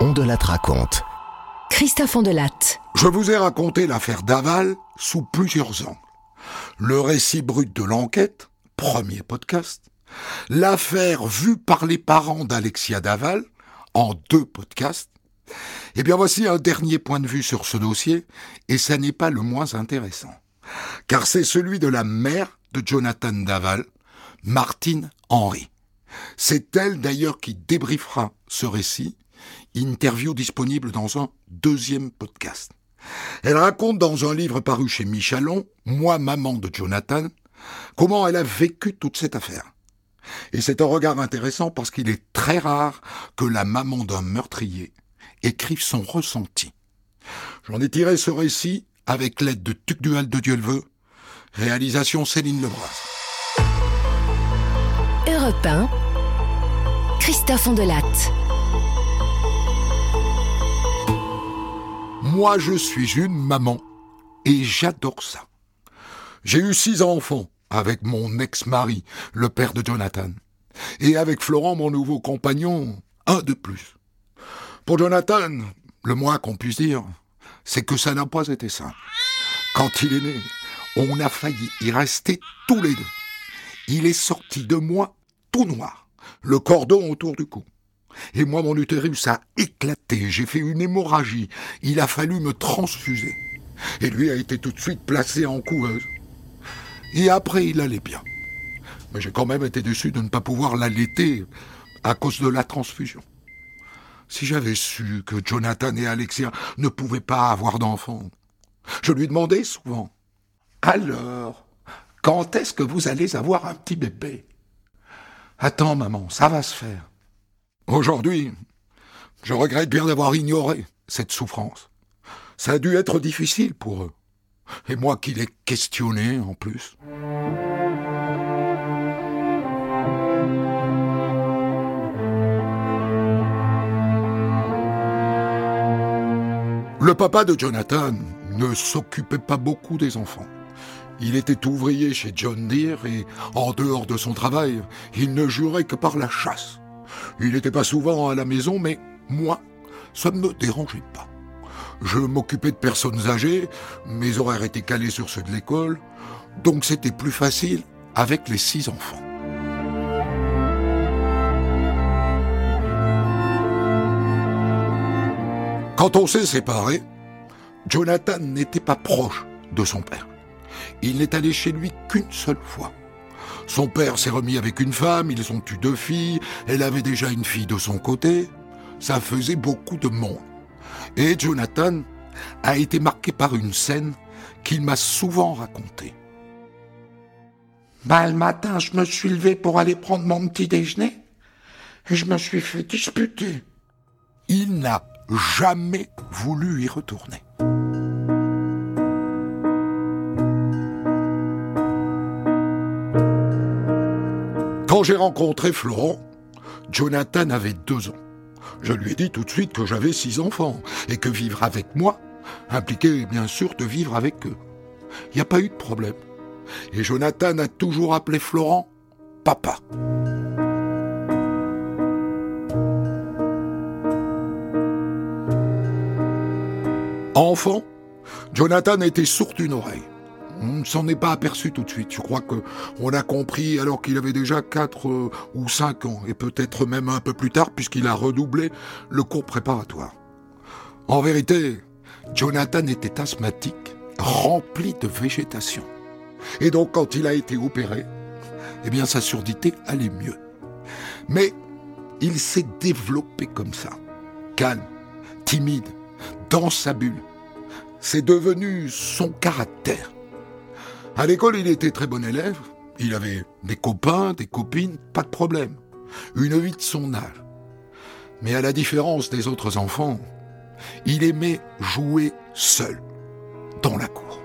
On de raconte. Christophe Ondelatte. Je vous ai raconté l'affaire Daval sous plusieurs angles. Le récit brut de l'enquête, premier podcast. L'affaire vue par les parents d'Alexia Daval, en deux podcasts. Eh bien voici un dernier point de vue sur ce dossier, et ça n'est pas le moins intéressant. Car c'est celui de la mère de Jonathan Daval, Martine Henry. C'est elle d'ailleurs qui débriefera ce récit, interview disponible dans un deuxième podcast. Elle raconte dans un livre paru chez Michalon, Moi maman de Jonathan, comment elle a vécu toute cette affaire. Et c'est un regard intéressant parce qu'il est très rare que la maman d'un meurtrier écrive son ressenti. J'en ai tiré ce récit avec l'aide de Dual de Dieu le veut, réalisation Céline Lebras. Europe Christophe Ondelatte. Moi, je suis une maman et j'adore ça. J'ai eu six enfants avec mon ex-mari, le père de Jonathan, et avec Florent, mon nouveau compagnon, un de plus. Pour Jonathan, le moins qu'on puisse dire, c'est que ça n'a pas été simple. Quand il est né, on a failli y rester tous les deux. Il est sorti de moi tout noir, le cordon autour du cou. Et moi, mon utérus a éclaté, j'ai fait une hémorragie, il a fallu me transfuser. Et lui a été tout de suite placé en couveuse. Et après, il allait bien. Mais j'ai quand même été déçu de ne pas pouvoir l'allaiter à cause de la transfusion. Si j'avais su que Jonathan et Alexia ne pouvaient pas avoir d'enfants, je lui demandais souvent Alors, quand est-ce que vous allez avoir un petit bébé? Attends, maman, ça va se faire. Aujourd'hui, je regrette bien d'avoir ignoré cette souffrance. Ça a dû être difficile pour eux. Et moi qui l'ai questionné en plus. Le papa de Jonathan ne s'occupait pas beaucoup des enfants. Il était ouvrier chez John Deere et, en dehors de son travail, il ne jurait que par la chasse. Il n'était pas souvent à la maison, mais moi, ça ne me dérangeait pas. Je m'occupais de personnes âgées, mes horaires étaient calés sur ceux de l'école, donc c'était plus facile avec les six enfants. Quand on s'est séparés, Jonathan n'était pas proche de son père. Il n'est allé chez lui qu'une seule fois. Son père s'est remis avec une femme, ils ont eu deux filles, elle avait déjà une fille de son côté. Ça faisait beaucoup de monde. Et Jonathan a été marqué par une scène qu'il m'a souvent racontée. Bah, le matin, je me suis levé pour aller prendre mon petit déjeuner et je me suis fait disputer. Il n'a jamais voulu y retourner. Quand j'ai rencontré Florent, Jonathan avait deux ans. Je lui ai dit tout de suite que j'avais six enfants et que vivre avec moi impliquait bien sûr de vivre avec eux. Il n'y a pas eu de problème. Et Jonathan a toujours appelé Florent papa. Enfant, Jonathan était sourd d'une oreille. On ne s'en est pas aperçu tout de suite. Je crois que on a compris alors qu'il avait déjà 4 euh, ou 5 ans, et peut-être même un peu plus tard, puisqu'il a redoublé le cours préparatoire. En vérité, Jonathan était asthmatique, rempli de végétation. Et donc, quand il a été opéré, eh bien, sa surdité allait mieux. Mais il s'est développé comme ça, calme, timide, dans sa bulle. C'est devenu son caractère. À l'école, il était très bon élève. Il avait des copains, des copines, pas de problème. Une vie de son âge. Mais à la différence des autres enfants, il aimait jouer seul, dans la cour.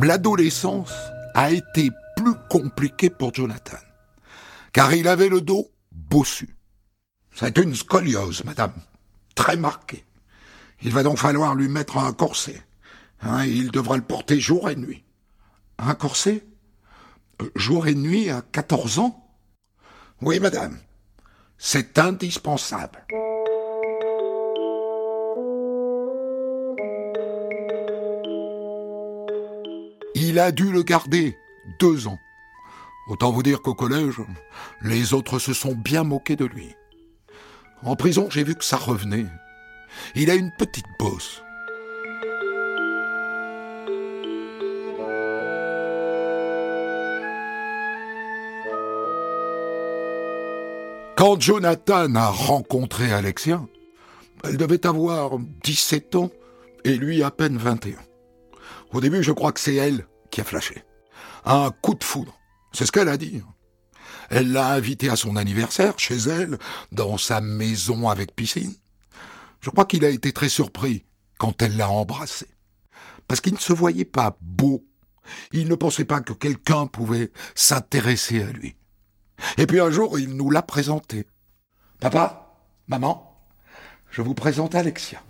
L'adolescence a été plus compliquée pour Jonathan car il avait le dos bossu. C'est une scoliose, madame, très marquée. Il va donc falloir lui mettre un corset. Hein, il devra le porter jour et nuit. Un corset? Euh, Jour et nuit à 14 ans? Oui, madame. C'est indispensable. Il a dû le garder deux ans. Autant vous dire qu'au collège, les autres se sont bien moqués de lui. En prison, j'ai vu que ça revenait. Il a une petite bosse. Quand Jonathan a rencontré Alexia, elle devait avoir 17 ans et lui à peine 21. Au début, je crois que c'est elle qui a flashé. Un coup de foudre. C'est ce qu'elle a dit. Elle l'a invité à son anniversaire, chez elle, dans sa maison avec piscine. Je crois qu'il a été très surpris quand elle l'a embrassé. Parce qu'il ne se voyait pas beau. Il ne pensait pas que quelqu'un pouvait s'intéresser à lui. Et puis un jour, il nous l'a présenté. Papa, maman, je vous présente Alexia.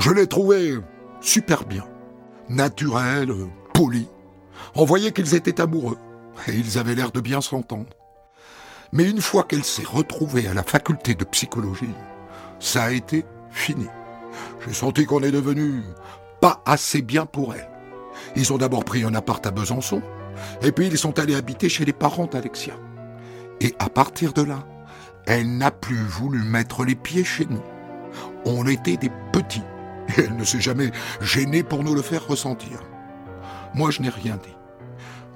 Je l'ai trouvé super bien, naturel, poli. On voyait qu'ils étaient amoureux, et ils avaient l'air de bien s'entendre. Mais une fois qu'elle s'est retrouvée à la faculté de psychologie, ça a été fini. J'ai senti qu'on est devenu pas assez bien pour elle. Ils ont d'abord pris un appart à Besançon, et puis ils sont allés habiter chez les parents d'Alexia. Et à partir de là, elle n'a plus voulu mettre les pieds chez nous. On était des petits, elle ne s'est jamais gênée pour nous le faire ressentir. Moi, je n'ai rien dit.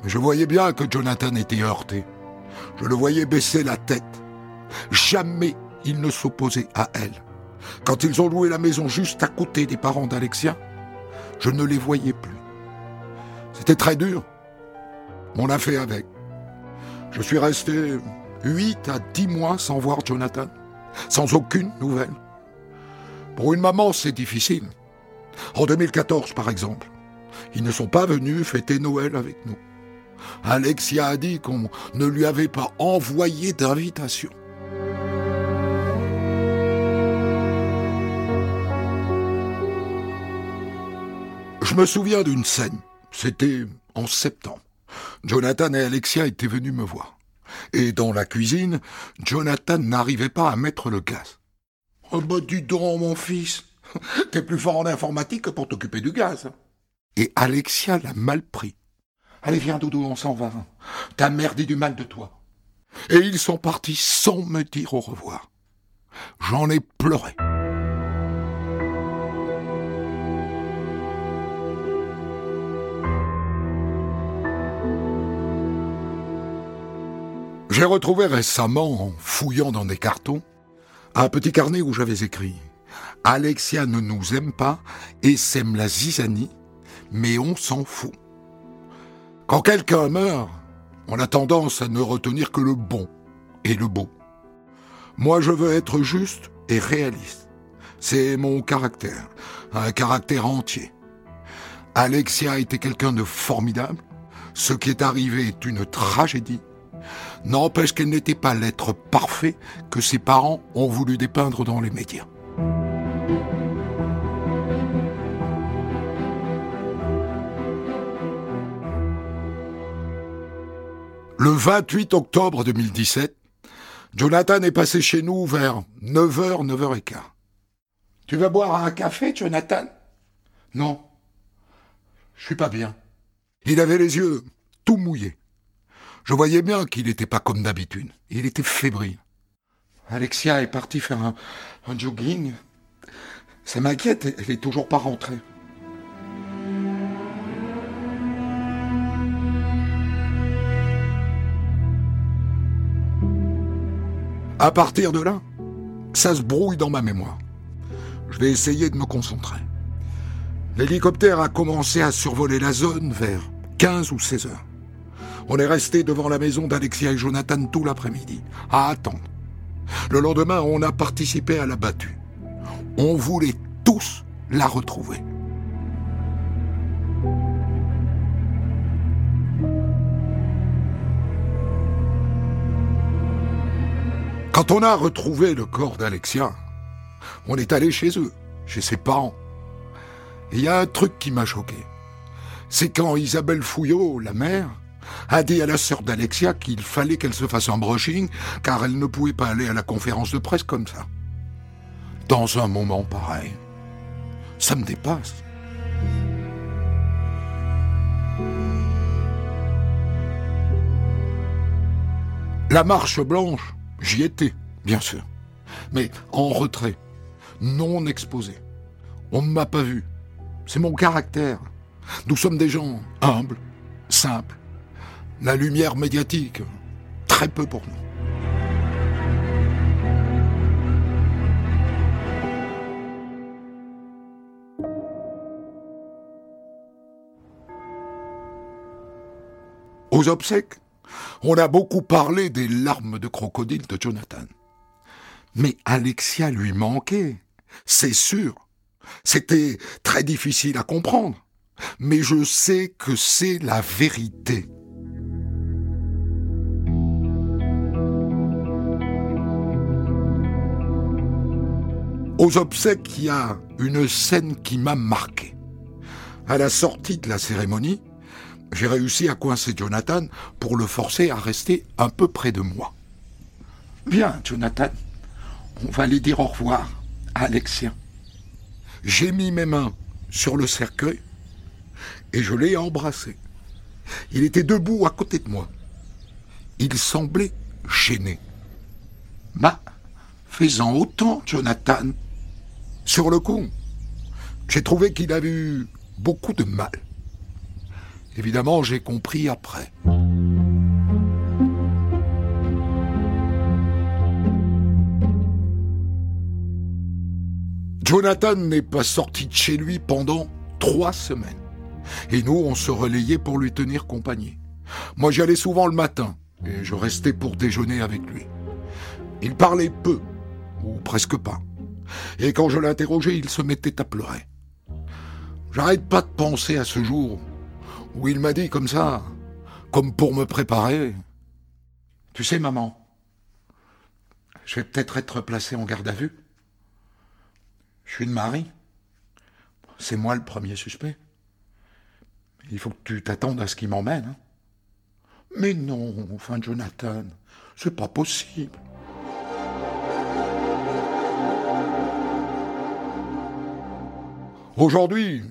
Mais je voyais bien que Jonathan était heurté. Je le voyais baisser la tête. Jamais il ne s'opposait à elle. Quand ils ont loué la maison juste à côté des parents d'Alexia, je ne les voyais plus. C'était très dur. On a fait avec. Je suis resté huit à dix mois sans voir Jonathan, sans aucune nouvelle. Pour une maman, c'est difficile. En 2014, par exemple, ils ne sont pas venus fêter Noël avec nous. Alexia a dit qu'on ne lui avait pas envoyé d'invitation. Je me souviens d'une scène. C'était en septembre. Jonathan et Alexia étaient venus me voir. Et dans la cuisine, Jonathan n'arrivait pas à mettre le gaz. Oh bah dis donc, mon fils, t'es plus fort en informatique que pour t'occuper du gaz. Et Alexia l'a mal pris. Allez, viens, Doudou, on s'en va. Ta mère dit du mal de toi. Et ils sont partis sans me dire au revoir. J'en ai pleuré. J'ai retrouvé récemment, en fouillant dans des cartons, un petit carnet où j'avais écrit Alexia ne nous aime pas et sème la zizanie, mais on s'en fout. Quand quelqu'un meurt, on a tendance à ne retenir que le bon et le beau. Moi, je veux être juste et réaliste. C'est mon caractère, un caractère entier. Alexia était quelqu'un de formidable. Ce qui est arrivé est une tragédie n'empêche qu'elle n'était pas l'être parfait que ses parents ont voulu dépeindre dans les médias. Le 28 octobre 2017, Jonathan est passé chez nous vers 9h, 9h15. Tu vas boire un café, Jonathan? Non. Je suis pas bien. Il avait les yeux tout mouillés. Je voyais bien qu'il n'était pas comme d'habitude. Il était fébrile. Alexia est partie faire un, jogging. Ça m'inquiète, elle est toujours pas rentrée. À partir de là, ça se brouille dans ma mémoire. Je vais essayer de me concentrer. L'hélicoptère a commencé à survoler la zone vers 15 ou 16 heures. On est resté devant la maison d'Alexia et Jonathan tout l'après-midi, à attendre. Le lendemain, on a participé à la battue. On voulait tous la retrouver. Quand on a retrouvé le corps d'Alexia, on est allé chez eux, chez ses parents. Et il y a un truc qui m'a choqué. C'est quand Isabelle Fouillot, la mère, a dit à la sœur d'Alexia qu'il fallait qu'elle se fasse un brushing car elle ne pouvait pas aller à la conférence de presse comme ça. Dans un moment pareil, ça me dépasse. La marche blanche, j'y étais, bien sûr, mais en retrait, non exposé. On ne m'a pas vu. C'est mon caractère. Nous sommes des gens humbles, simples. La lumière médiatique, très peu pour nous. Aux obsèques, on a beaucoup parlé des larmes de crocodile de Jonathan. Mais Alexia lui manquait, c'est sûr. C'était très difficile à comprendre, mais je sais que c'est la vérité. Aux obsèques, il y a une scène qui m'a marqué. À la sortie de la cérémonie, j'ai réussi à coincer Jonathan pour le forcer à rester un peu près de moi. Bien, Jonathan, on va aller dire au revoir à Alexia. J'ai mis mes mains sur le cercueil et je l'ai embrassé. Il était debout à côté de moi. Il semblait gêné. Bah, fais-en autant, Jonathan. Sur le coup, j'ai trouvé qu'il avait eu beaucoup de mal. Évidemment, j'ai compris après. Jonathan n'est pas sorti de chez lui pendant trois semaines. Et nous, on se relayait pour lui tenir compagnie. Moi, j'y allais souvent le matin, et je restais pour déjeuner avec lui. Il parlait peu, ou presque pas. Et quand je l'interrogeais, il se mettait à pleurer. J'arrête pas de penser à ce jour où il m'a dit comme ça, comme pour me préparer. Tu sais, maman, je vais peut-être être placé en garde à vue. Je suis de mari. C'est moi le premier suspect. Il faut que tu t'attendes à ce qu'il m'emmène. Hein. Mais non, enfin Jonathan, c'est pas possible. Aujourd'hui,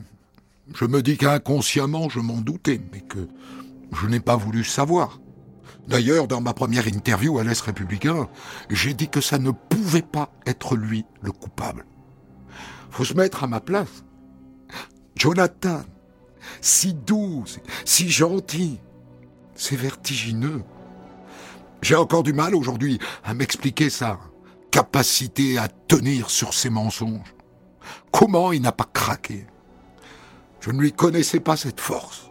je me dis qu'inconsciemment je m'en doutais, mais que je n'ai pas voulu savoir. D'ailleurs, dans ma première interview à l'Est républicain, j'ai dit que ça ne pouvait pas être lui le coupable. Faut se mettre à ma place. Jonathan, si doux, si gentil, c'est vertigineux. J'ai encore du mal aujourd'hui à m'expliquer sa capacité à tenir sur ses mensonges. Comment il n'a pas craqué? Je ne lui connaissais pas cette force.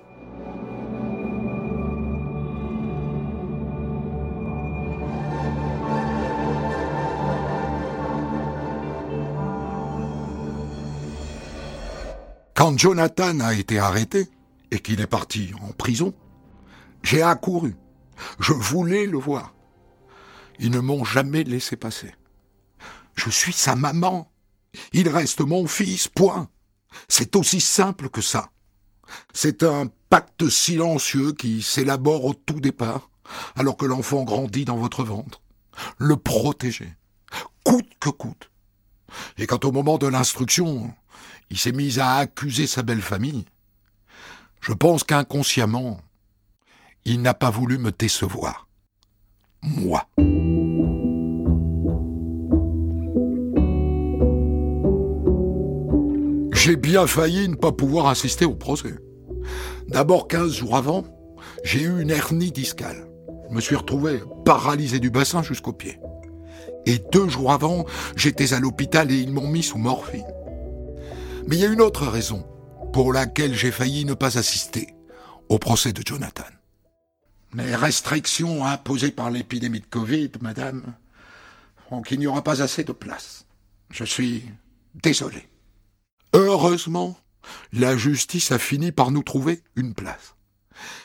Quand Jonathan a été arrêté et qu'il est parti en prison, j'ai accouru. Je voulais le voir. Ils ne m'ont jamais laissé passer. Je suis sa maman. Il reste mon fils, point. C'est aussi simple que ça. C'est un pacte silencieux qui s'élabore au tout départ, alors que l'enfant grandit dans votre ventre. Le protéger, coûte que coûte. Et quand au moment de l'instruction, il s'est mis à accuser sa belle famille, je pense qu'inconsciemment, il n'a pas voulu me décevoir. Moi. J'ai bien failli ne pas pouvoir assister au procès. D'abord, 15 jours avant, j'ai eu une hernie discale. Je me suis retrouvé paralysé du bassin jusqu'aux pieds. Et deux jours avant, j'étais à l'hôpital et ils m'ont mis sous morphine. Mais il y a une autre raison pour laquelle j'ai failli ne pas assister au procès de Jonathan. Les restrictions imposées par l'épidémie de Covid, madame, font qu'il n'y aura pas assez de place. Je suis désolé. Heureusement, la justice a fini par nous trouver une place.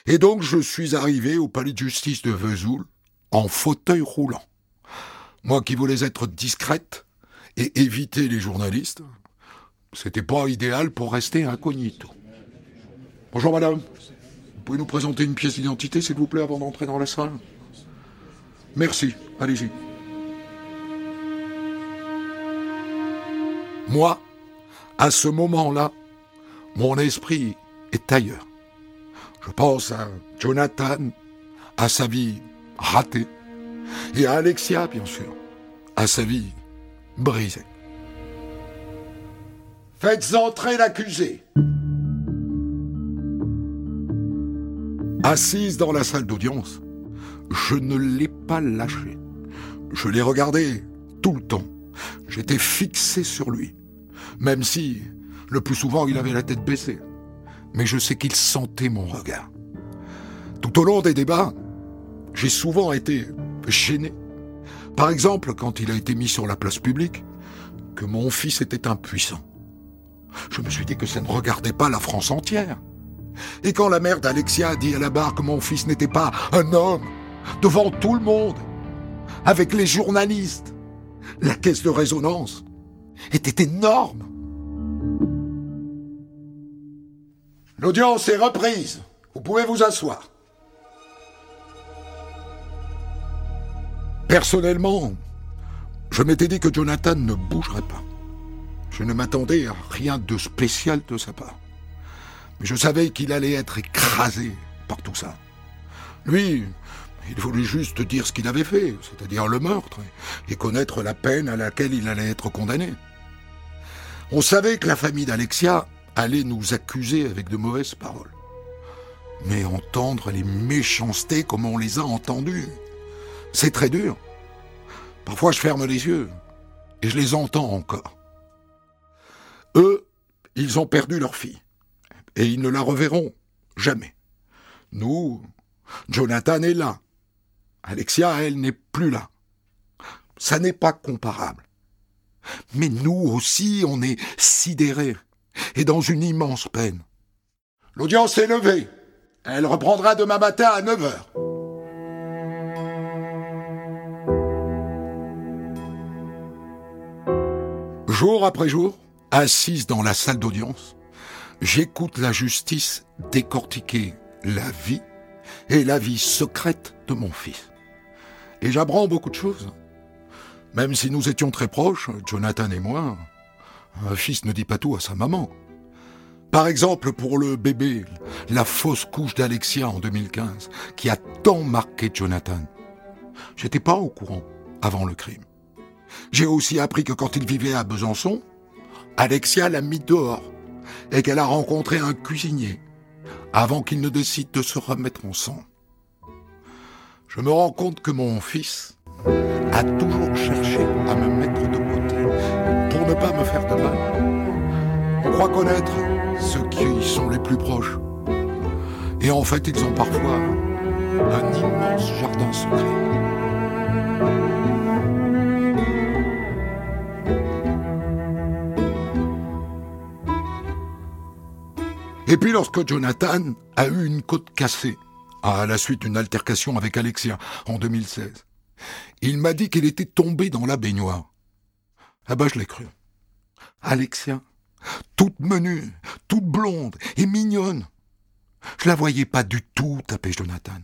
Et donc je suis arrivé au palais de justice de Vesoul en fauteuil roulant. Moi qui voulais être discrète et éviter les journalistes, c'était pas idéal pour rester incognito. Bonjour madame. Vous pouvez nous présenter une pièce d'identité, s'il vous plaît, avant d'entrer dans la salle? Merci. Allez-y. Moi, à ce moment-là, mon esprit est ailleurs. Je pense à Jonathan, à sa vie ratée, et à Alexia, bien sûr, à sa vie brisée. Faites entrer l'accusé. Assise dans la salle d'audience, je ne l'ai pas lâché. Je l'ai regardé tout le temps. J'étais fixé sur lui, même si, le plus souvent, il avait la tête baissée mais je sais qu'il sentait mon regard. Tout au long des débats, j'ai souvent été gêné. Par exemple, quand il a été mis sur la place publique, que mon fils était impuissant. Je me suis dit que ça ne regardait pas la France entière. Et quand la mère d'Alexia a dit à la barre que mon fils n'était pas un homme, devant tout le monde, avec les journalistes, la caisse de résonance était énorme. L'audience est reprise. Vous pouvez vous asseoir. Personnellement, je m'étais dit que Jonathan ne bougerait pas. Je ne m'attendais à rien de spécial de sa part. Mais je savais qu'il allait être écrasé par tout ça. Lui, il voulait juste dire ce qu'il avait fait, c'est-à-dire le meurtre, et connaître la peine à laquelle il allait être condamné. On savait que la famille d'Alexia aller nous accuser avec de mauvaises paroles. Mais entendre les méchancetés comme on les a entendues, c'est très dur. Parfois je ferme les yeux et je les entends encore. Eux, ils ont perdu leur fille et ils ne la reverront jamais. Nous, Jonathan est là. Alexia, elle, n'est plus là. Ça n'est pas comparable. Mais nous aussi, on est sidérés et dans une immense peine. L'audience est levée. Elle reprendra demain matin à 9 heures. Jour après jour, assise dans la salle d'audience, j'écoute la justice décortiquer la vie et la vie secrète de mon fils. Et j'apprends beaucoup de choses. Même si nous étions très proches, Jonathan et moi, un fils ne dit pas tout à sa maman. Par exemple, pour le bébé, la fausse couche d'Alexia en 2015, qui a tant marqué Jonathan. J'étais pas au courant avant le crime. J'ai aussi appris que quand il vivait à Besançon, Alexia l'a mis dehors et qu'elle a rencontré un cuisinier avant qu'il ne décide de se remettre en sang. Je me rends compte que mon fils a toujours cherché à me mettre de côté pour ne pas me faire de mal. On croit connaître ceux qui sont les plus proches. Et en fait, ils ont parfois un immense jardin secret. Et puis lorsque Jonathan a eu une côte cassée, à la suite d'une altercation avec Alexia en 2016, il m'a dit qu'il était tombé dans la baignoire. Ah bah je l'ai cru. Alexia toute menue, toute blonde et mignonne. Je la voyais pas du tout taper Jonathan.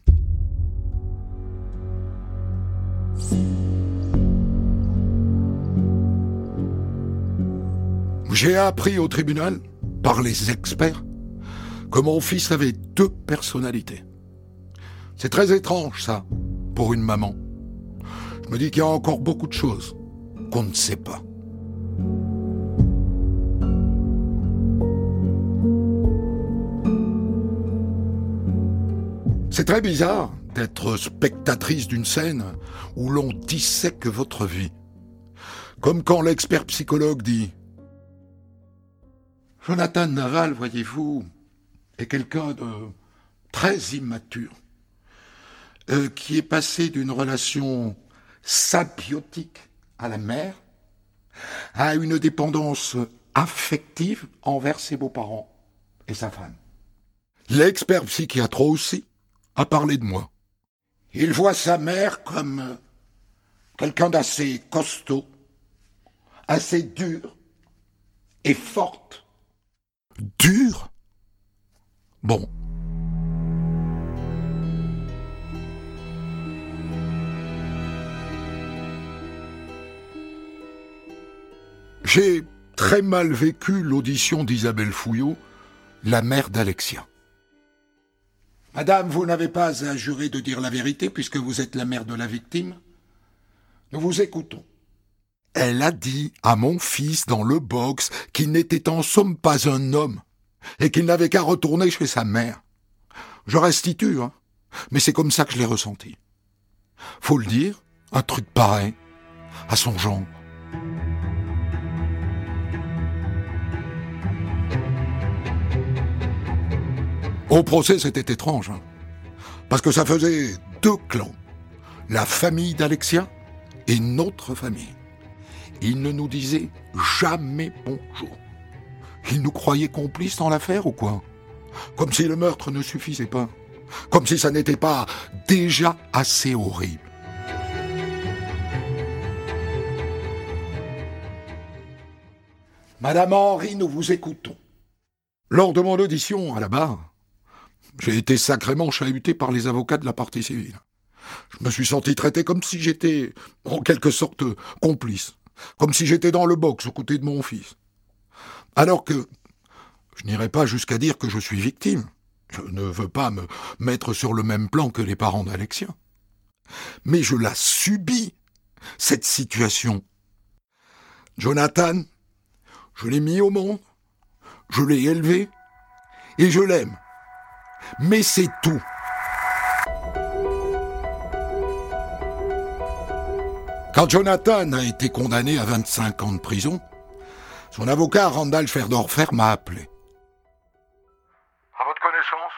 J'ai appris au tribunal, par les experts, que mon fils avait deux personnalités. C'est très étrange, ça, pour une maman. Me dis qu'il y a encore beaucoup de choses qu'on ne sait pas. C'est très bizarre d'être spectatrice d'une scène où l'on dissèque votre vie. Comme quand l'expert psychologue dit Jonathan Naval, voyez-vous, est quelqu'un de très immature, euh, qui est passé d'une relation symbiotique à la mère à une dépendance affective envers ses beaux-parents et sa femme. L'expert psychiatre aussi a parlé de moi. Il voit sa mère comme quelqu'un d'assez costaud, assez dur et forte. Dur? Bon. J'ai très mal vécu l'audition d'Isabelle Fouillot, la mère d'Alexia. Madame, vous n'avez pas à jurer de dire la vérité puisque vous êtes la mère de la victime. Nous vous écoutons. Elle a dit à mon fils dans le box qu'il n'était en somme pas un homme et qu'il n'avait qu'à retourner chez sa mère. Je restitue, hein, mais c'est comme ça que je l'ai ressenti. Faut le dire, un truc pareil, à son genre. Au procès, c'était étrange, hein, parce que ça faisait deux clans, la famille d'Alexia et notre famille. Ils ne nous disaient jamais bonjour. Ils nous croyaient complices dans l'affaire ou quoi? Comme si le meurtre ne suffisait pas. Comme si ça n'était pas déjà assez horrible. Madame Henri, nous vous écoutons. Lors de mon audition à la barre, j'ai été sacrément chahuté par les avocats de la partie civile. Je me suis senti traité comme si j'étais, en quelque sorte, complice. Comme si j'étais dans le box aux côtés de mon fils. Alors que je n'irai pas jusqu'à dire que je suis victime. Je ne veux pas me mettre sur le même plan que les parents d'Alexia. Mais je la subis, cette situation. Jonathan, je l'ai mis au monde, je l'ai élevé, et je l'aime. Mais c'est tout. Quand Jonathan a été condamné à 25 ans de prison, son avocat Randall Ferdorfer m'a appelé. À votre connaissance,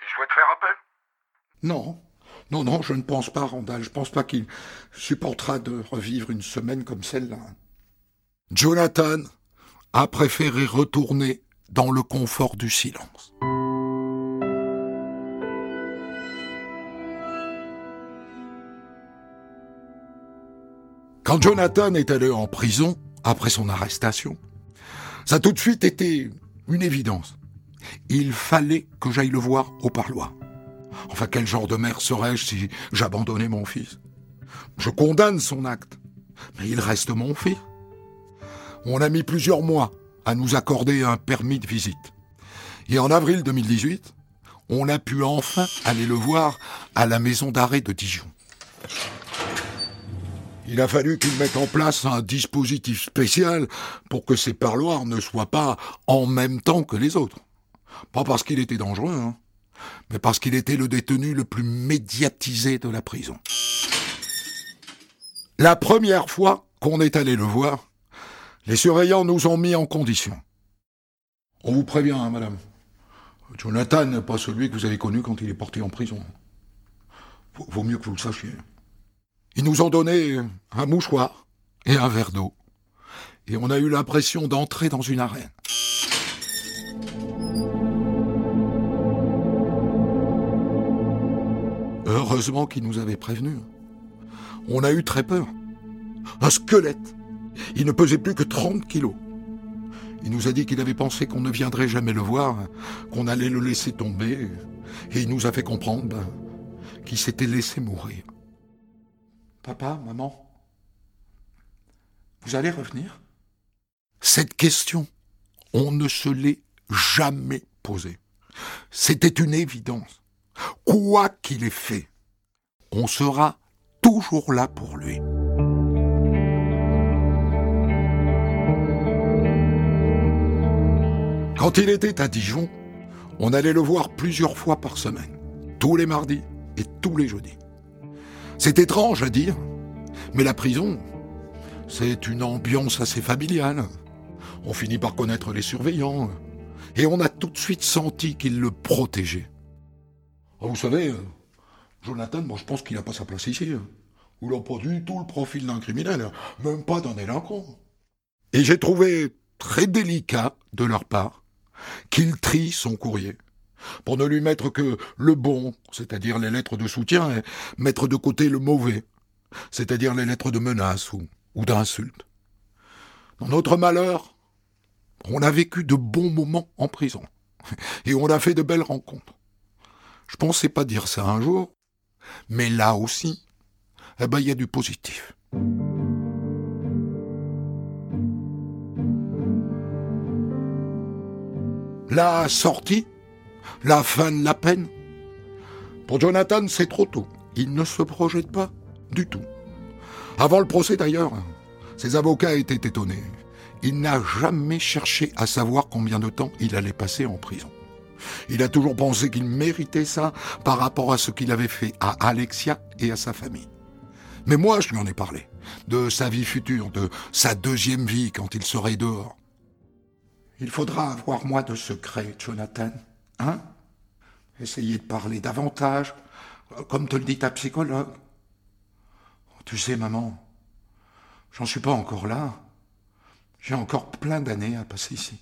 il souhaite faire appel? Non, non, non, je ne pense pas, Randall. Je pense pas qu'il supportera de revivre une semaine comme celle-là. Jonathan a préféré retourner dans le confort du silence. Quand Jonathan est allé en prison, après son arrestation, ça a tout de suite été une évidence. Il fallait que j'aille le voir au parloir. Enfin, quel genre de mère serais-je si j'abandonnais mon fils? Je condamne son acte, mais il reste mon fils. On a mis plusieurs mois à nous accorder un permis de visite. Et en avril 2018, on a pu enfin aller le voir à la maison d'arrêt de Dijon. Il a fallu qu'il mette en place un dispositif spécial pour que ces parloirs ne soient pas en même temps que les autres. Pas parce qu'il était dangereux, hein, mais parce qu'il était le détenu le plus médiatisé de la prison. La première fois qu'on est allé le voir, les surveillants nous ont mis en condition. On vous prévient, hein, madame. Jonathan n'est pas celui que vous avez connu quand il est porté en prison. Vaut mieux que vous le sachiez. Ils nous ont donné un mouchoir et un verre d'eau. Et on a eu l'impression d'entrer dans une arène. Heureusement qu'ils nous avaient prévenus. On a eu très peur. Un squelette. Il ne pesait plus que 30 kilos. Il nous a dit qu'il avait pensé qu'on ne viendrait jamais le voir, qu'on allait le laisser tomber, et il nous a fait comprendre ben, qu'il s'était laissé mourir. Papa, maman, vous allez revenir? Cette question, on ne se l'est jamais posée. C'était une évidence. Quoi qu'il ait fait, on sera toujours là pour lui. Quand il était à Dijon, on allait le voir plusieurs fois par semaine, tous les mardis et tous les jeudis. C'est étrange à dire, mais la prison, c'est une ambiance assez familiale. On finit par connaître les surveillants, et on a tout de suite senti qu'ils le protégeaient. Ah, vous savez, Jonathan, moi je pense qu'il n'a pas sa place ici. Ou n'a pas du tout le profil d'un criminel, même pas d'un délinquant. Et j'ai trouvé très délicat de leur part qu'il trie son courrier pour ne lui mettre que le bon, c'est-à-dire les lettres de soutien, et mettre de côté le mauvais, c'est-à-dire les lettres de menaces ou, d'insultes. Dans notre malheur, on a vécu de bons moments en prison, et on a fait de belles rencontres. Je pensais pas dire ça un jour, mais là aussi, eh ben, il y a du positif. La sortie, la fin de la peine. Pour Jonathan, c'est trop tôt. Il ne se projette pas du tout. Avant le procès d'ailleurs, ses avocats étaient étonnés. Il n'a jamais cherché à savoir combien de temps il allait passer en prison. Il a toujours pensé qu'il méritait ça par rapport à ce qu'il avait fait à Alexia et à sa famille. Mais moi, je lui en ai parlé. De sa vie future, de sa deuxième vie quand il serait dehors. Il faudra avoir moins de secrets, Jonathan. Hein Essayez de parler davantage, comme te le dit ta psychologue. Tu sais, maman, j'en suis pas encore là. J'ai encore plein d'années à passer ici.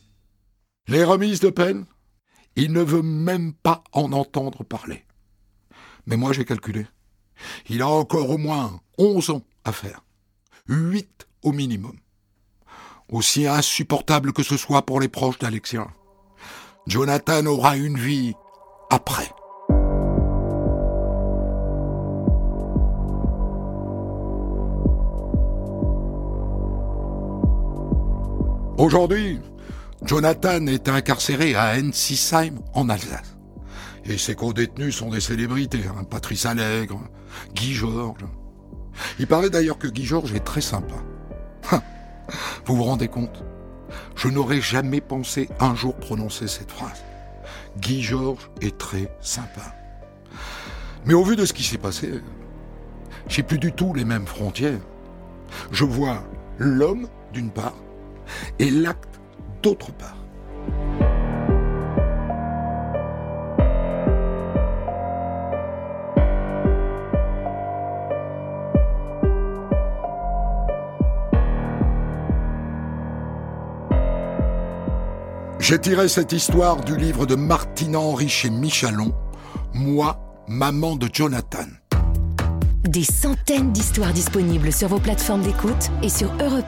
Les remises de peine, il ne veut même pas en entendre parler. Mais moi, j'ai calculé. Il a encore au moins onze ans à faire. Huit au minimum. Aussi insupportable que ce soit pour les proches d'Alexia. Jonathan aura une vie après. Aujourd'hui, Jonathan est incarcéré à Ensisheim en Alsace. Et ses co-détenus sont des célébrités, hein. Patrice Allègre, Guy Georges. Il paraît d'ailleurs que Guy Georges est très sympa. Vous vous rendez compte? Je n'aurais jamais pensé un jour prononcer cette phrase. Guy Georges est très sympa. Mais au vu de ce qui s'est passé, j'ai plus du tout les mêmes frontières. Je vois l'homme d'une part et l'acte d'autre part. J'ai tiré cette histoire du livre de Martine Henry chez Michalon, Moi, maman de Jonathan. Des centaines d'histoires disponibles sur vos plateformes d'écoute et sur europe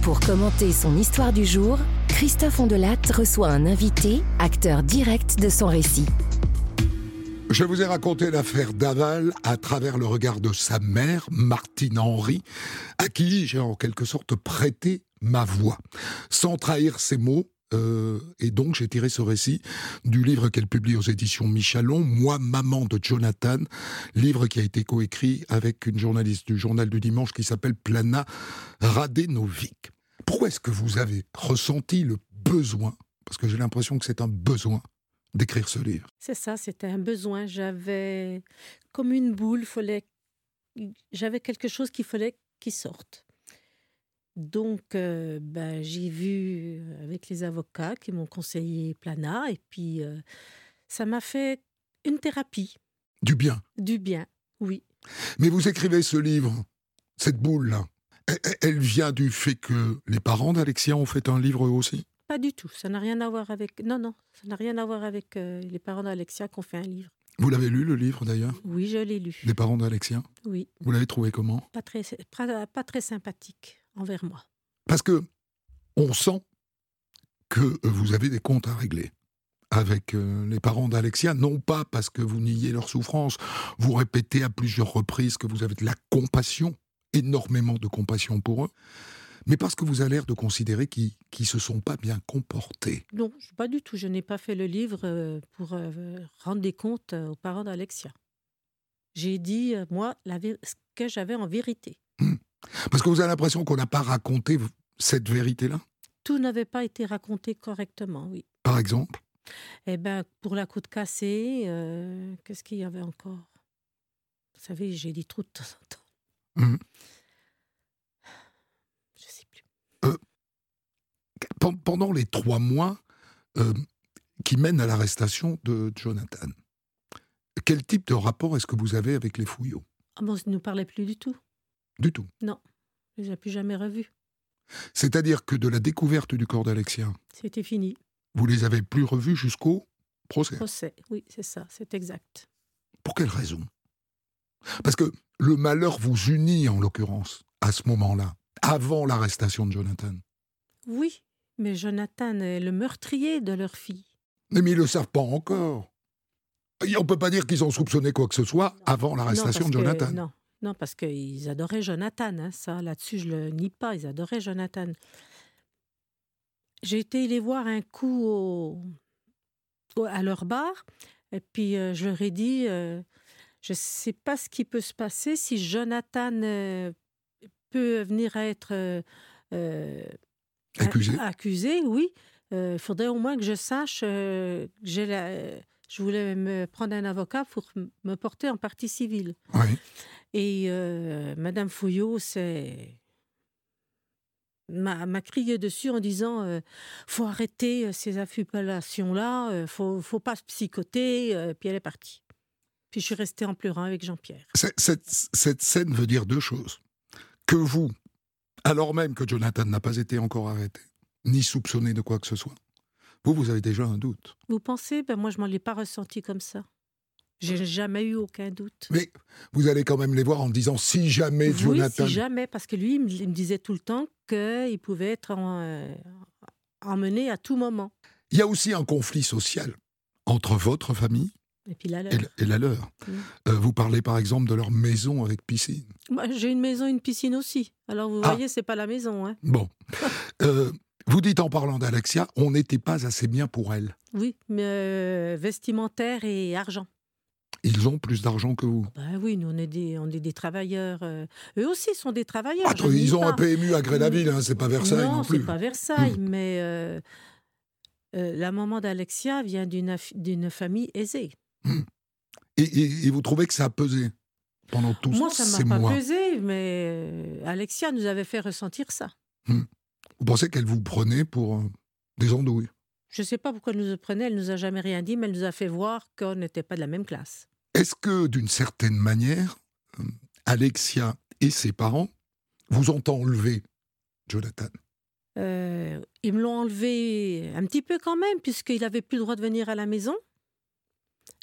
Pour commenter son histoire du jour, Christophe Ondelat reçoit un invité, acteur direct de son récit. Je vous ai raconté l'affaire Daval à travers le regard de sa mère, Martine Henry, à qui j'ai en quelque sorte prêté ma voix, sans trahir ses mots. Euh, et donc j'ai tiré ce récit du livre qu'elle publie aux éditions Michalon, Moi, maman de Jonathan, livre qui a été coécrit avec une journaliste du journal du dimanche qui s'appelle Plana Radenovic. Pourquoi est-ce que vous avez ressenti le besoin, parce que j'ai l'impression que c'est un besoin, d'écrire ce livre C'est ça, c'était un besoin. J'avais comme une boule, fallait, j'avais quelque chose qu'il fallait qu'il sorte. Donc, euh, ben, j'ai vu avec les avocats qui m'ont conseillé Plana, et puis euh, ça m'a fait une thérapie. Du bien Du bien, oui. Mais vous écrivez ce livre, cette boule-là, elle vient du fait que les parents d'Alexia ont fait un livre aussi? Pas du tout. Ça n'a rien à voir avec. Non, non. Ça n'a rien à voir avec euh, les parents d'Alexia qui ont fait un livre. Vous l'avez lu, le livre d'ailleurs? Oui, je l'ai lu. Les parents d'Alexia? Oui. Vous l'avez trouvé comment? Pas très, pas, très sympathique envers moi. Parce que on sent que vous avez des comptes à régler avec euh, les parents d'Alexia, non pas parce que vous niez leur souffrance, vous répétez à plusieurs reprises que vous avez de la compassion énormément de compassion pour eux, mais parce que vous avez l'air de considérer qu'ils ne se sont pas bien comportés. Non, pas du tout. Je n'ai pas fait le livre euh, pour euh, rendre des comptes euh, aux parents d'Alexia. J'ai dit, moi, la ce que j'avais en vérité. Hmm. Parce que vous avez l'impression qu'on n'a pas raconté cette vérité-là? Tout n'avait pas été raconté correctement, oui. Par exemple? Eh bien, pour la côte cassée, qu'est-ce qu'il y avait encore? Vous savez, j'ai dit trop de temps en temps. Mmh. Je sais plus. Euh, pendant les trois mois euh, qui mènent à l'arrestation de Jonathan, quel type de rapport est-ce que vous avez avec les fouillots? Ah bon, ne nous parlait plus du tout? Du tout Non, je les ai plus jamais revus. C'est-à-dire que de la découverte du corps d'Alexia? C'était fini. vous les avez plus revus jusqu'au procès? Procès, oui, c'est ça, c'est exact. Pour quelle raison? Parce que le malheur vous unit en l'occurrence à ce moment-là, avant l'arrestation de Jonathan. Oui, mais Jonathan est le meurtrier de leur fille. Mais ils ne le savent pas encore. Et on ne peut pas dire qu'ils ont soupçonné quoi que ce soit avant l'arrestation de Jonathan. non, non, parce qu'ils adoraient Jonathan. Hein, ça, là-dessus, je le nie pas. Ils adoraient Jonathan. J'ai été les voir un coup à leur bar, et puis euh, je leur ai dit, euh, je ne sais pas ce qui peut se passer si Jonathan euh, peut venir à être accusé. accusé, oui. Il faudrait au moins que je sache que j'ai la je voulais me prendre un avocat pour me porter en partie civile. Oui. Et euh, Madame Fouillot c'est m'a crié dessus en disant euh, faut arrêter euh, ces affubulations-là, euh, faut, faut pas se psychoter. puis elle est partie. Puis je suis restée en pleurant avec Jean-Pierre. Cette, cette scène veut dire deux choses. Que vous, alors même que Jonathan n'a pas été encore arrêté, ni soupçonné de quoi que ce soit, vous, vous avez déjà un doute. Vous pensez? Ben Moi, je m'en l'ai pas ressenti comme ça. J'ai jamais eu aucun doute. Mais vous allez quand même les voir en disant si jamais oui, Jonathan. si jamais, parce que lui, il me disait tout le temps qu'il pouvait être euh, emmené à tout moment. Il y a aussi un conflit social entre votre famille et, puis la leur. et, la leur. Mm. Euh, vous parlez par exemple de leur maison avec piscine. J'ai une maison, une piscine aussi. Alors vous ah. voyez, c'est pas la maison. Hein. Bon. euh, vous dites en parlant d'Alexia, on n'était pas assez bien pour elle. Oui, mais euh, vestimentaire et argent. Ils ont plus d'argent que vous. Ben oui, nous on est des, on est des travailleurs. Euh, eux aussi sont des travailleurs. Attends, ils ont un PMU à Grénaville, hein, c'est pas Versailles non, non plus. Non, c'est pas Versailles, hmm. mais euh, la maman d'Alexia vient d'une famille aisée. Hmm. Et, vous trouvez que ça a pesé pendant tous ces mois Moi, ça m'a pas pesé, mais Alexia nous avait fait ressentir ça. Hmm. Vous pensez qu'elle vous prenait pour euh, des andouilles? Je ne sais pas pourquoi elle nous prenait, elle nous a jamais rien dit, mais elle nous a fait voir qu'on n'était pas de la même classe. Est-ce que, d'une certaine manière, euh, Alexia et ses parents vous ont enlevé Jonathan? Euh, Ils me l'ont enlevé un petit peu quand même, puisqu'il n'avait plus le droit de venir à la maison.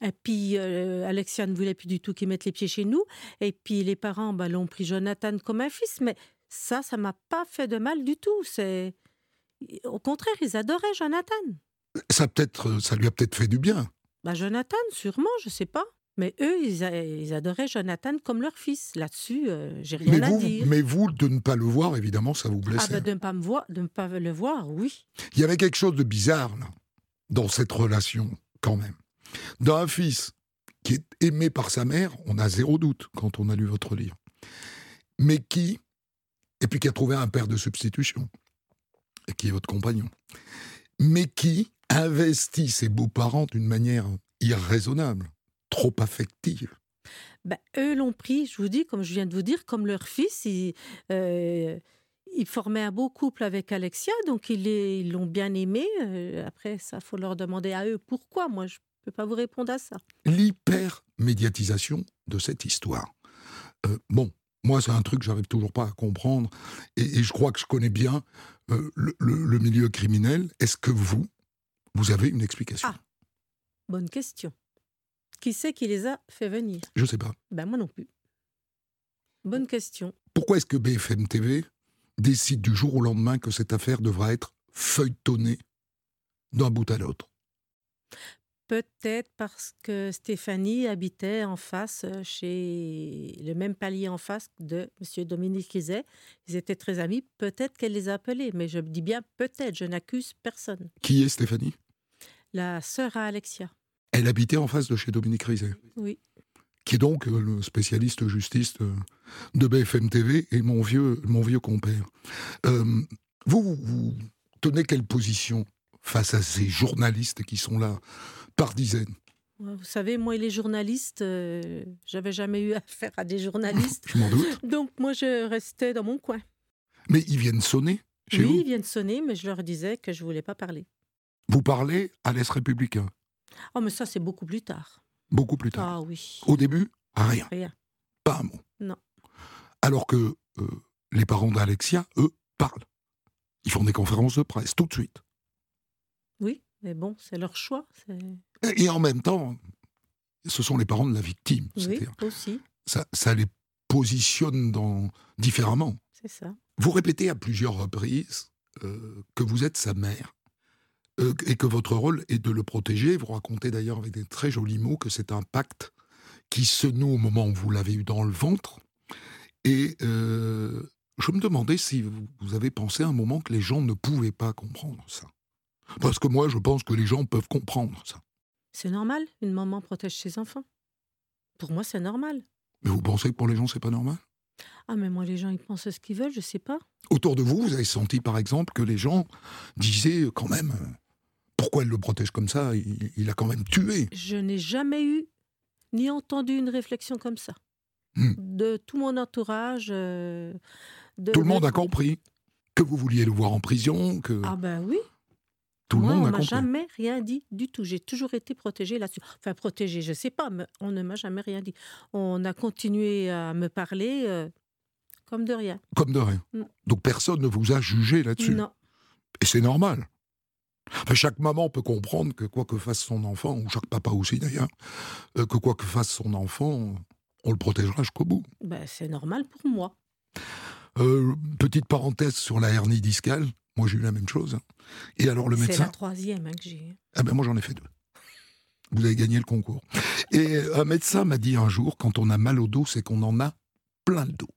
Et puis, Alexia ne voulait plus du tout qu'il mette les pieds chez nous. Et puis, les parents bah, l'ont pris Jonathan comme un fils. Mais ça, ça m'a pas fait de mal du tout. C'est au contraire, ils adoraient Jonathan. Ça peut-être, ça lui a peut-être fait du bien. Bah Jonathan, sûrement, je sais pas. Mais eux, ils, adoraient Jonathan comme leur fils. Là-dessus, euh, j'ai rien mais à vous, dire. Mais vous, de ne pas le voir, évidemment, ça vous blessait. Ah bah de ne pas me voir, de ne pas le voir, oui. Il y avait quelque chose de bizarre là, dans cette relation, quand même. D'un fils qui est aimé par sa mère, on a zéro doute quand on a lu votre livre, mais qui et puis qui a trouvé un père de substitution, et qui est votre compagnon, mais qui investit ses beaux-parents d'une manière irraisonnable, trop affective. Ben, eux l'ont pris, je vous dis, comme je viens de vous dire, comme leur fils. Ils, euh, formaient un beau couple avec Alexia, donc ils l'ont bien aimé. Euh, après, ça, faut leur demander à eux pourquoi. Moi, je ne peux pas vous répondre à ça. L'hyper-médiatisation de cette histoire. Euh, bon, moi, c'est un truc que j'arrive toujours pas à comprendre. Et, je crois que je connais bien euh, le, milieu criminel. Est-ce que vous, vous avez une explication? Ah, bonne question. Qui c'est qui les a fait venir? Je sais pas. Ben moi non plus. Bonne question. Pourquoi est-ce que BFM TV décide du jour au lendemain que cette affaire devra être feuilletonnée d'un bout à l'autre? Peut-être parce que Stéphanie habitait en face, euh, chez le même palier en face de M. Dominique Rizet. Ils étaient très amis. Peut-être qu'elle les a appelés, mais je dis bien peut-être, je n'accuse personne. Qui est Stéphanie? La sœur à Alexia. Elle habitait en face de chez Dominique Rizet Oui. Qui est donc euh, le spécialiste justice de BFM TV et mon vieux, mon vieux compère. Euh, vous, vous tenez quelle position face à ces journalistes qui sont là? Par dizaines. Vous savez, moi et les journalistes, euh, j'avais jamais eu affaire à des journalistes. je m'en doute. Donc moi, je restais dans mon coin. Mais ils viennent sonner chez oui, vous ils viennent sonner, mais je leur disais que je voulais pas parler. Vous parlez à l'Est républicain Oh, mais ça, c'est beaucoup plus tard. Beaucoup plus tard Ah oui. Au début, rien. Rien. Pas un mot. Non. Alors que euh, les parents d'Alexia, eux, parlent. Ils font des conférences de presse tout de suite. Mais bon, c'est leur choix. Et en même temps, ce sont les parents de la victime. Oui, aussi. Ça, ça les positionne dans, différemment. C'est ça. Vous répétez à plusieurs reprises euh, que vous êtes sa mère euh, et que votre rôle est de le protéger. Vous racontez d'ailleurs avec des très jolis mots que c'est un pacte qui se noue au moment où vous l'avez eu dans le ventre. Et euh, je me demandais si vous avez pensé à un moment que les gens ne pouvaient pas comprendre ça. Parce que moi, je pense que les gens peuvent comprendre ça. C'est normal, une maman protège ses enfants. Pour moi, c'est normal. Mais vous pensez que pour les gens, c'est pas normal? Ah, mais moi, les gens, ils pensent ce qu'ils veulent, je sais pas. Autour de vous, vous avez senti, par exemple, que les gens disaient quand même pourquoi elle le protège comme ça? Il, a quand même tué. Je n'ai jamais eu ni entendu une réflexion comme ça. Hmm. De tout mon entourage. Euh, tout le monde a compris que vous vouliez le voir en prison. Que... Ah ben oui. Tout le monde on a compris. jamais rien dit du tout. J'ai toujours été protégée là-dessus. Enfin, protégée, je ne sais pas, mais on ne m'a jamais rien dit. On a continué à me parler euh, comme de rien. Comme de rien. Donc personne ne vous a jugé là-dessus. Non. Et c'est normal. chaque maman peut comprendre que quoi que fasse son enfant, ou chaque papa aussi d'ailleurs, euh, que quoi que fasse son enfant, on le protégera jusqu'au bout. Ben, c'est normal pour moi. Euh, petite parenthèse sur la hernie discale. Moi, j'ai eu la même chose. Et alors, le médecin. C'est la troisième hein, que j'ai. Ah ben, moi, j'en ai fait deux. Vous avez gagné le concours. Et un médecin m'a dit un jour quand on a mal au dos, c'est qu'on en a plein le dos.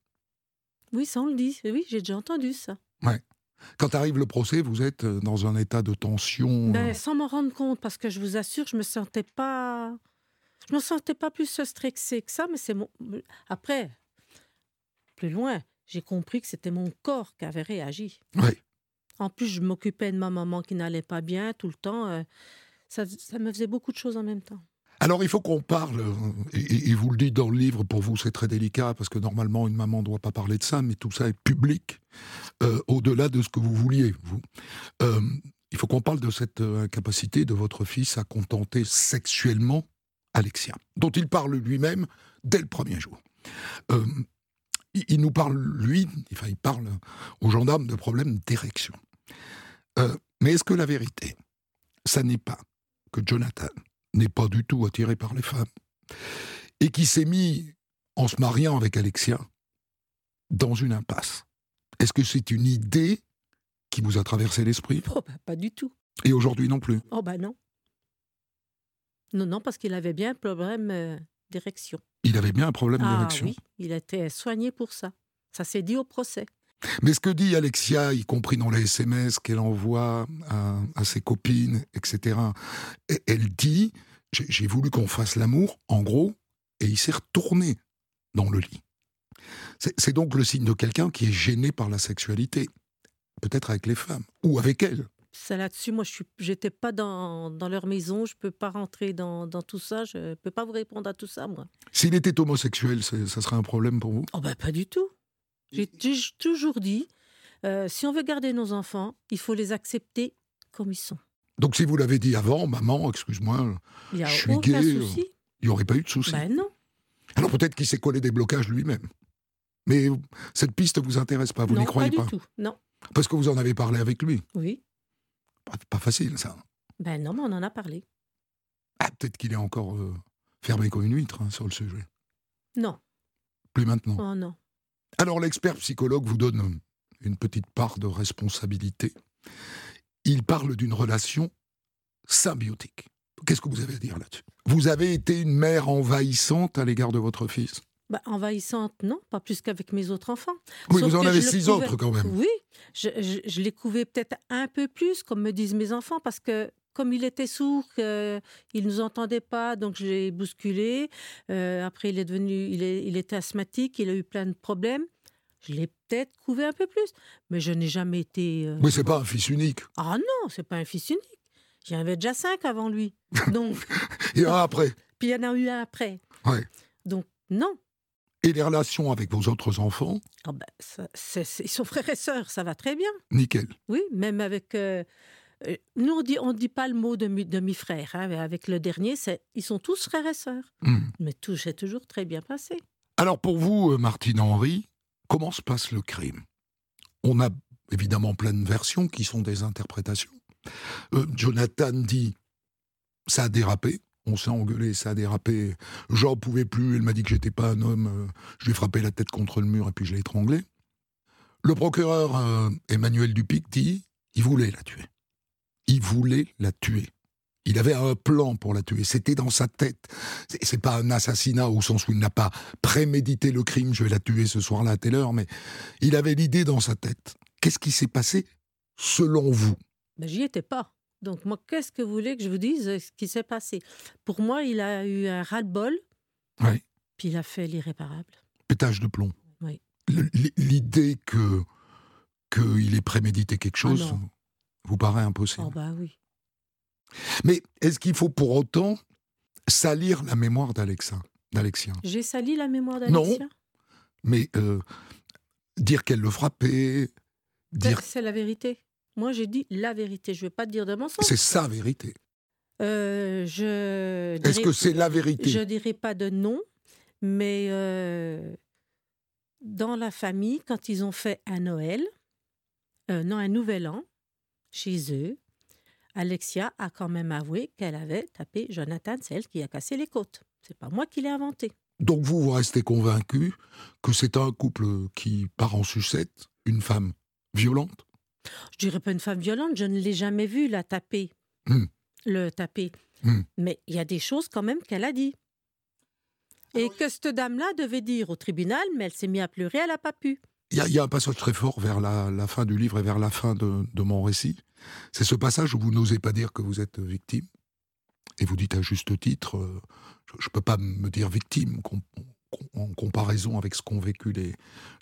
Oui, ça, on le dit. Oui, j'ai déjà entendu ça. Ouais. Quand arrive le procès, vous êtes euh, dans un état de tension. Ben, euh sans m'en rendre compte, parce que je vous assure, je me sentais pas. Je me sentais pas plus stressée que ça, mais c'est mon. Après, plus loin, j'ai compris que c'était mon corps qui avait réagi. Oui. En plus, je m'occupais de ma maman qui n'allait pas bien tout le temps. Euh, ça, me faisait beaucoup de choses en même temps. Alors il faut qu'on parle, et, vous le dites dans le livre, pour vous c'est très délicat, parce que normalement une maman ne doit pas parler de ça, mais tout ça est public, euh, au-delà de ce que vous vouliez, vous. Euh, il faut qu'on parle de cette incapacité de votre fils à contenter sexuellement Alexia, dont il parle lui-même dès le premier jour. Euh, il, nous parle, lui, enfin, il parle aux gendarmes de problèmes d'érection. Euh, mais est-ce que la vérité, ça n'est pas que Jonathan n'est pas du tout attiré par les femmes et qui s'est mis, en se mariant avec Alexia, dans une impasse? Est-ce que c'est une idée qui vous a traversé l'esprit? Oh, bah, Pas du tout. Et aujourd'hui non plus? Oh bah non. Non, non, parce qu'il avait bien un problème euh, d'érection. Il avait bien un problème ah, d'érection Oui, il a été soigné pour ça. Ça s'est dit au procès. Mais ce que dit Alexia, y compris dans les SMS qu'elle envoie à, ses copines, etc., elle dit J'ai voulu qu'on fasse l'amour, en gros, et il s'est retourné dans le lit. C'est donc le signe de quelqu'un qui est gêné par la sexualité, peut-être avec les femmes, ou avec elles ça là-dessus, moi, je n'étais pas dans, dans, leur maison, je ne peux pas rentrer dans, dans, tout ça, je ne peux pas vous répondre à tout ça, moi. S'il était homosexuel, ça serait un problème pour vous? Oh ben pas du tout. J'ai toujours dit, euh, si on veut garder nos enfants, il faut les accepter comme ils sont. Donc si vous l'avez dit avant, maman, excuse-moi, je suis gay, il n'y aurait pas eu de souci. Ben non. Alors peut-être qu'il s'est collé des blocages lui-même. Mais cette piste ne vous intéresse pas, vous n'y croyez pas pas du tout, non. Parce que vous en avez parlé avec lui. Oui. Pas, facile, ça. Ben non, mais on en a parlé. Ah, peut-être qu'il est encore euh, fermé comme une huître hein, sur le sujet. Non. Plus maintenant. Oh non. Alors l'expert psychologue vous donne une petite part de responsabilité. Il parle d'une relation symbiotique. Qu'est-ce que vous avez à dire là-dessus? Vous avez été une mère envahissante à l'égard de votre fils? Bah, envahissante, non, pas plus qu'avec mes autres enfants. Oui, vous en avez six autres quand même. Oui, je, je, les couvais peut-être un peu plus, comme me disent mes enfants, parce que comme il était sourd, il ne nous entendait pas, donc je l'ai bousculé. Euh, après, il est devenu, il, est, il était asthmatique, il a eu plein de problèmes. Je l'ai peut-être couvé un peu plus, mais je n'ai jamais été. Euh... Mais c'est pas un fils unique. Ah non, c'est pas un fils unique. J'en avais déjà cinq avant lui. Donc. il y en a après. Puis il y en a eu un après. Ouais. Donc non, et les relations avec vos autres enfants? Oh ben, Ils sont frères et sœurs, ça va très bien. Nickel. Oui, même avec... Euh, euh, nous, on dit, on dit pas le mot demi-frère. Hein, avec le dernier, ils sont tous frères et sœurs. Hmm. Mais tout s'est toujours très bien passé. Alors pour vous, euh, Martine Henry, comment se passe le crime? On a évidemment plein de versions qui sont des interprétations. Euh, Jonathan dit ça a dérapé. On s'est engueulé, ça a dérapé. J'en pouvais plus. Elle m'a dit que j'étais pas un homme. euh, Je lui ai frappé la tête contre le mur et puis je l'ai étranglé. Le procureur euh, Emmanuel Dupic dit il voulait la tuer. Il voulait la tuer. Il avait un plan pour la tuer. C'était dans sa tête. C'est- pas un assassinat au sens où il n'a pas prémédité le crime. Je vais la tuer ce soir-là à telle heure, mais il avait l'idée dans sa tête. Qu'est-ce qui s'est passé selon vous? Ben, J'y étais pas. Donc, moi, qu'est-ce que vous voulez que je vous dise euh, ce qui s'est passé? Pour moi, il a eu un ras-le-bol, Oui. puis il a fait l'irréparable. Pétage de plomb. Oui. L'idée que qu'il ait prémédité quelque chose Ah non. Vous paraît impossible. Oh, bah oui. Mais est-ce qu'il faut pour autant salir la mémoire d'Alexien J'ai sali la mémoire Non. d'Alexia? Mais euh, dire qu'elle le frappait, dire C'est la vérité. Moi, j'ai dit la vérité. Je ne veux pas te dire de mensonge. c'est sa vérité. Euh, je Est-ce que c'est la vérité? Je dirais pas de non, mais euh, dans la famille, quand ils ont fait un Noël, euh, non, un Nouvel An, chez eux, Alexia a quand même avoué qu'elle avait tapé Jonathan, c'est elle qui a cassé les côtes. C'est pas moi qui l'ai inventé. Donc vous, vous restez convaincu que c'est un couple qui part en sucette, une femme violente? Je dirais pas une femme violente, je ne l'ai jamais vue la taper. Hmm. Le taper. Hmm. Mais il y a des choses quand même qu'elle a dit. Et que cette dame-là devait dire au tribunal, mais elle s'est mise à pleurer, elle n'a pas pu. Il y, a- il y a un passage très fort vers la, la fin du livre et vers la fin de, de mon récit. C'est ce passage où vous n'osez pas dire que vous êtes victime. Et vous dites à juste titre, euh, je ne peux pas me dire victime com- com- en comparaison avec ce qu'ont vécu les,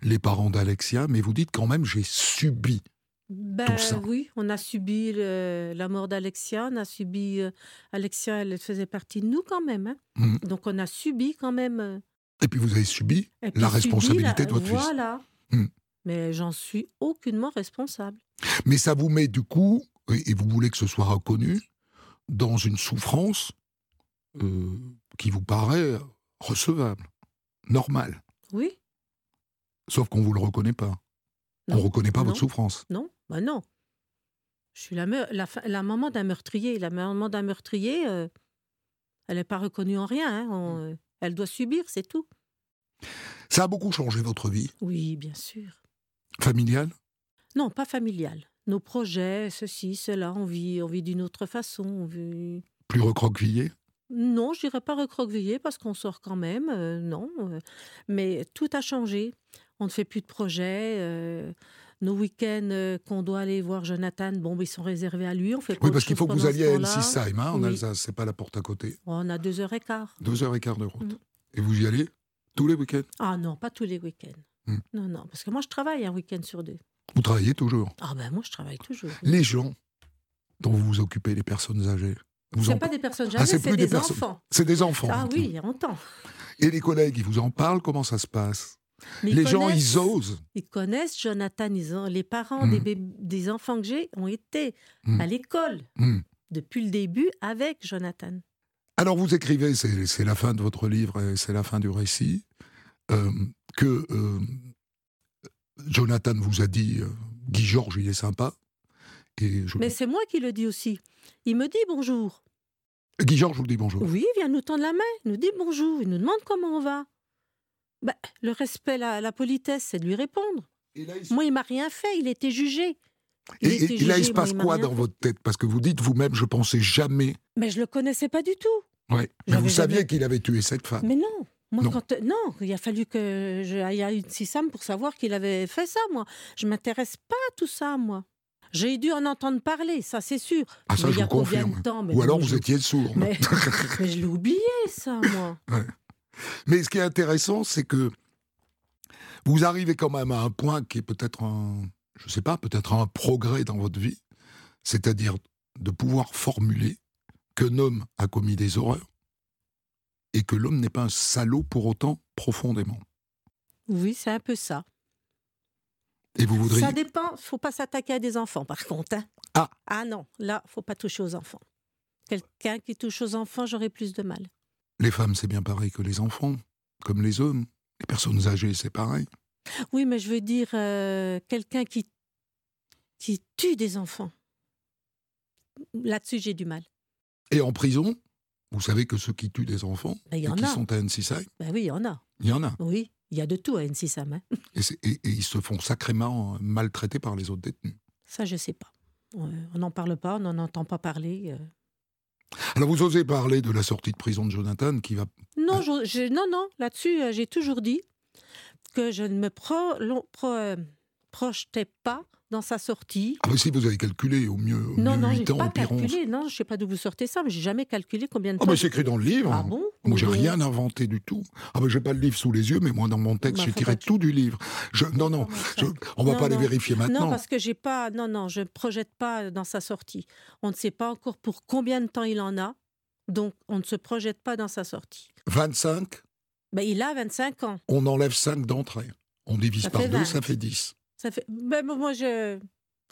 les parents d'Alexia, mais vous dites quand même j'ai subi. Ben ça. oui, on a subi le- la mort d'Alexia, on a subi... euh, Alexia, elle faisait partie de nous quand même. hein. Mhm. Donc on a subi quand même... euh, Et puis vous avez subi la responsabilité la- de votre fils. Voilà. Mhm. Mais j'en suis aucunement responsable. Mais ça vous met du coup, et vous voulez que ce soit reconnu, dans une souffrance euh, qui vous paraît recevable, normale. Oui Sauf qu'on ne vous le reconnaît pas. On ne reconnaît pas Non. votre souffrance. Non Ben non. Je suis la, me- la, fa- la maman d'un meurtrier. La maman d'un meurtrier, euh, elle n'est pas reconnue en rien. hein. On, euh, elle doit subir, c'est tout. Ça a beaucoup changé votre vie Oui, bien sûr. familiale? Non, pas familiale. Nos projets, ceci, cela, on vit, on vit d'une autre façon. on vit- Plus recroquevillée Non, je dirais pas recroquevillé parce qu'on sort quand même, euh, non. euh, mais tout a changé. On ne fait plus de projets. euh, nos week-ends euh, qu'on doit aller voir Jonathan, bon, ils sont réservés à lui. On fait Oui, parce qu'il faut que vous alliez à. Elsisheim, hein, en Oui. Alsace, c'est pas la porte à côté. On a deux heures et quart. Deux heures et quart de route. Mhm. Et vous y allez? Tous les week-ends? Ah non, pas tous les week-ends. Hmm. Non, non, parce que moi, je travaille un week-end sur deux. Vous travaillez toujours? Ah ben moi, je travaille toujours. Les gens dont vous vous occupez, les personnes âgées, vous en- pas des personnes Ah, âgées, c'est des, des enfants. c'est des enfants. Ah oui, il y a longtemps. Et les collègues, ils vous en parlent? Comment ça se passe? Mais Les gens, ils osent? Ils connaissent Jonathan. Ils ont, les parents Hmm. des, enfants que j'ai ont été Hmm. à l'école depuis le début avec Jonathan. Alors vous écrivez, c'est la fin de votre livre et c'est la fin du récit, euh, que euh, Jonathan vous a dit euh, Guy Georges, il est sympa. Et je- Mais c'est moi qui le dis aussi. Il me dit bonjour. Guy Georges vous dit bonjour. Oui, il vient nous tendre la main. Il nous dit bonjour. Il nous demande comment on va. Ben, le respect, la, la politesse, c'est de lui répondre. Et là, il Moi, il m'a rien fait. Il était jugé. Et- et- et là, il se passe quoi dans votre tête? Parce que vous dites vous-même, je pensais jamais. Mais je le connaissais pas du tout. Ouais. Mais vous saviez jamais- qu'il avait tué cette femme? Mais non. Moi, Non. Quand, non, il a fallu que je aille à une Sissam pour savoir qu'il avait fait ça, moi. Je m'intéresse pas à tout ça, moi. J'ai dû en entendre parler, ça c'est sûr. Ah, ça, mais je il y a vous combien confirme. de temps mais Ou alors vous je- étiez sourd. Mais, mais je l'ai oublié, ça, moi. Mais ce qui est intéressant, c'est que vous arrivez quand même à un point qui est peut-être un, je sais pas, peut-être un progrès dans votre vie, c'est-à-dire de pouvoir formuler qu'un homme a commis des horreurs et que l'homme n'est pas un salaud pour autant profondément. Oui, c'est un peu ça. Et vous voudriez. Ça dépend, faut pas s'attaquer à des enfants, par contre. hein. Ah. Ah non, là, faut pas toucher aux enfants. Quelqu'un qui touche aux enfants, j'aurais plus de mal. Les femmes, c'est bien pareil que les enfants, comme les hommes. Les personnes âgées, c'est pareil. Oui, mais je veux dire, euh, quelqu'un qui, qui tue des enfants. là-dessus, j'ai du mal. Et en prison, vous savez que ceux qui tuent des enfants Ben, y et en qui a. sont à NCSI, Ben oui, il y en a. il y en a. Oui, il y a de tout à NCSAM. Hein. Et, c'est- et- et ils se font sacrément maltraiter par les autres détenus. Ça, je sais pas. Euh, On n'en parle pas, on n'en entend pas parler. euh. Alors vous osez parler de la sortie de prison de Jonathan qui va... Non, je- je- non, non, là-dessus, euh, j'ai toujours dit que je ne me pro- lo- pro- euh, projetais pas dans sa sortie. Ah mais si vous avez calculé au mieux, au Non, mieux non, 8 j'ai ans, pas au pire 11. calculé. Non, je sais pas d'où vous sortez ça, mais j'ai jamais calculé combien de Ah temps. mais c'est écrit dans le livre. Ah bon? Moi, j'ai rien inventé du tout. Ah ben, j'ai pas le livre sous les yeux, mais moi, dans mon texte, Bah, j'ai tiré tout du livre. Je, non, non, je- on va Non, pas les vérifier maintenant. Non, parce que j'ai pas. Non, non, je ne projette pas dans sa sortie. On ne sait pas encore pour combien de temps il en a, donc on ne se projette pas dans sa sortie. 25, Ben, il a 25 ans. on enlève 5 d'entrée. On divise Ça par fait 2, 20. ça fait 10. Ça fait. Ben, moi, je.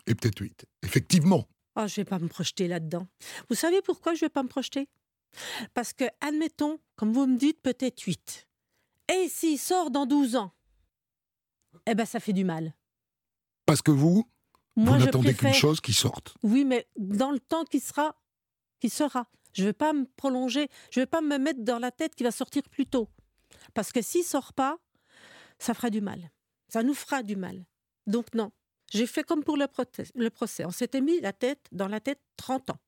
Et peut-être 8. Effectivement. Oh, je vais pas me projeter là-dedans. Vous savez pourquoi je vais pas me projeter? Parce que, admettons, comme vous me dites, peut-être 8. Et s'il sort dans 12 ans? Eh ben, ça fait du mal. Parce que vous, Moi, vous n'attendez qu'une chose qui sorte. Oui, mais dans le temps qui sera, qui sera. Je ne vais pas me prolonger, je ne vais pas me mettre dans la tête qu'il va sortir plus tôt. Parce que s'il sort pas, ça fera du mal. Ça nous fera du mal. Donc non. J'ai fait comme pour le, procès. On s'était mis la tête dans la tête 30 ans.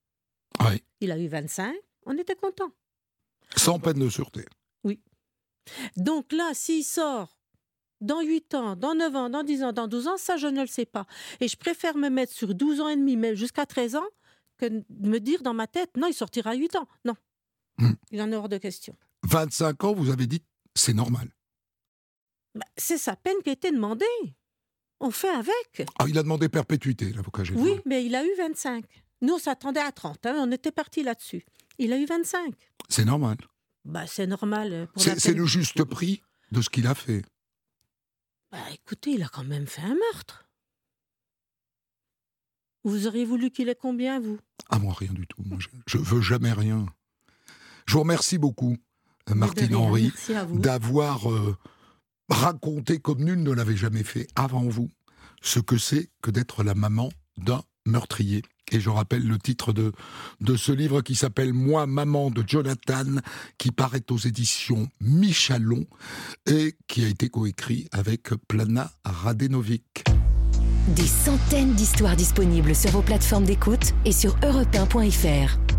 Ouais. Il a eu 25, on était content. Sans peine de sûreté. Donc là, s'il sort dans 8 ans, dans 9 ans, dans 10 ans, dans 12 ans, ça, je ne le sais pas. Et je préfère me mettre sur 12 ans et demi, même jusqu'à 13 ans, que de me dire dans ma tête, non, il sortira à 8 ans. Non. Hmm. Il en est hors de question. 25 ans, vous avez dit, c'est normal. Bah, c'est sa peine qui a été demandée. On fait avec. Ah, il a demandé perpétuité, l'avocat général. Oui, mais il a eu 25. Nous, on s'attendait à 30. hein, on était parti là-dessus. Il a eu 25. C'est normal. Bah, c'est normal. euh, C'est peine. le juste prix de ce qu'il a fait. Bah, écoutez, il a quand même fait un meurtre. Vous auriez voulu qu'il ait combien, vous? Ah, moi, rien du tout. Moi, je, je veux jamais rien. Je vous remercie beaucoup, Martine Henry, d'avoir euh, raconté comme nul ne l'avait jamais fait avant vous ce que c'est que d'être la maman d'un meurtrier. Et je rappelle le titre de, de ce livre qui s'appelle Moi, maman de Jonathan, qui paraît aux éditions Michalon et qui a été coécrit avec Plana Radenovic. Des centaines d'histoires disponibles sur vos plateformes d'écoute et sur europe1.fr.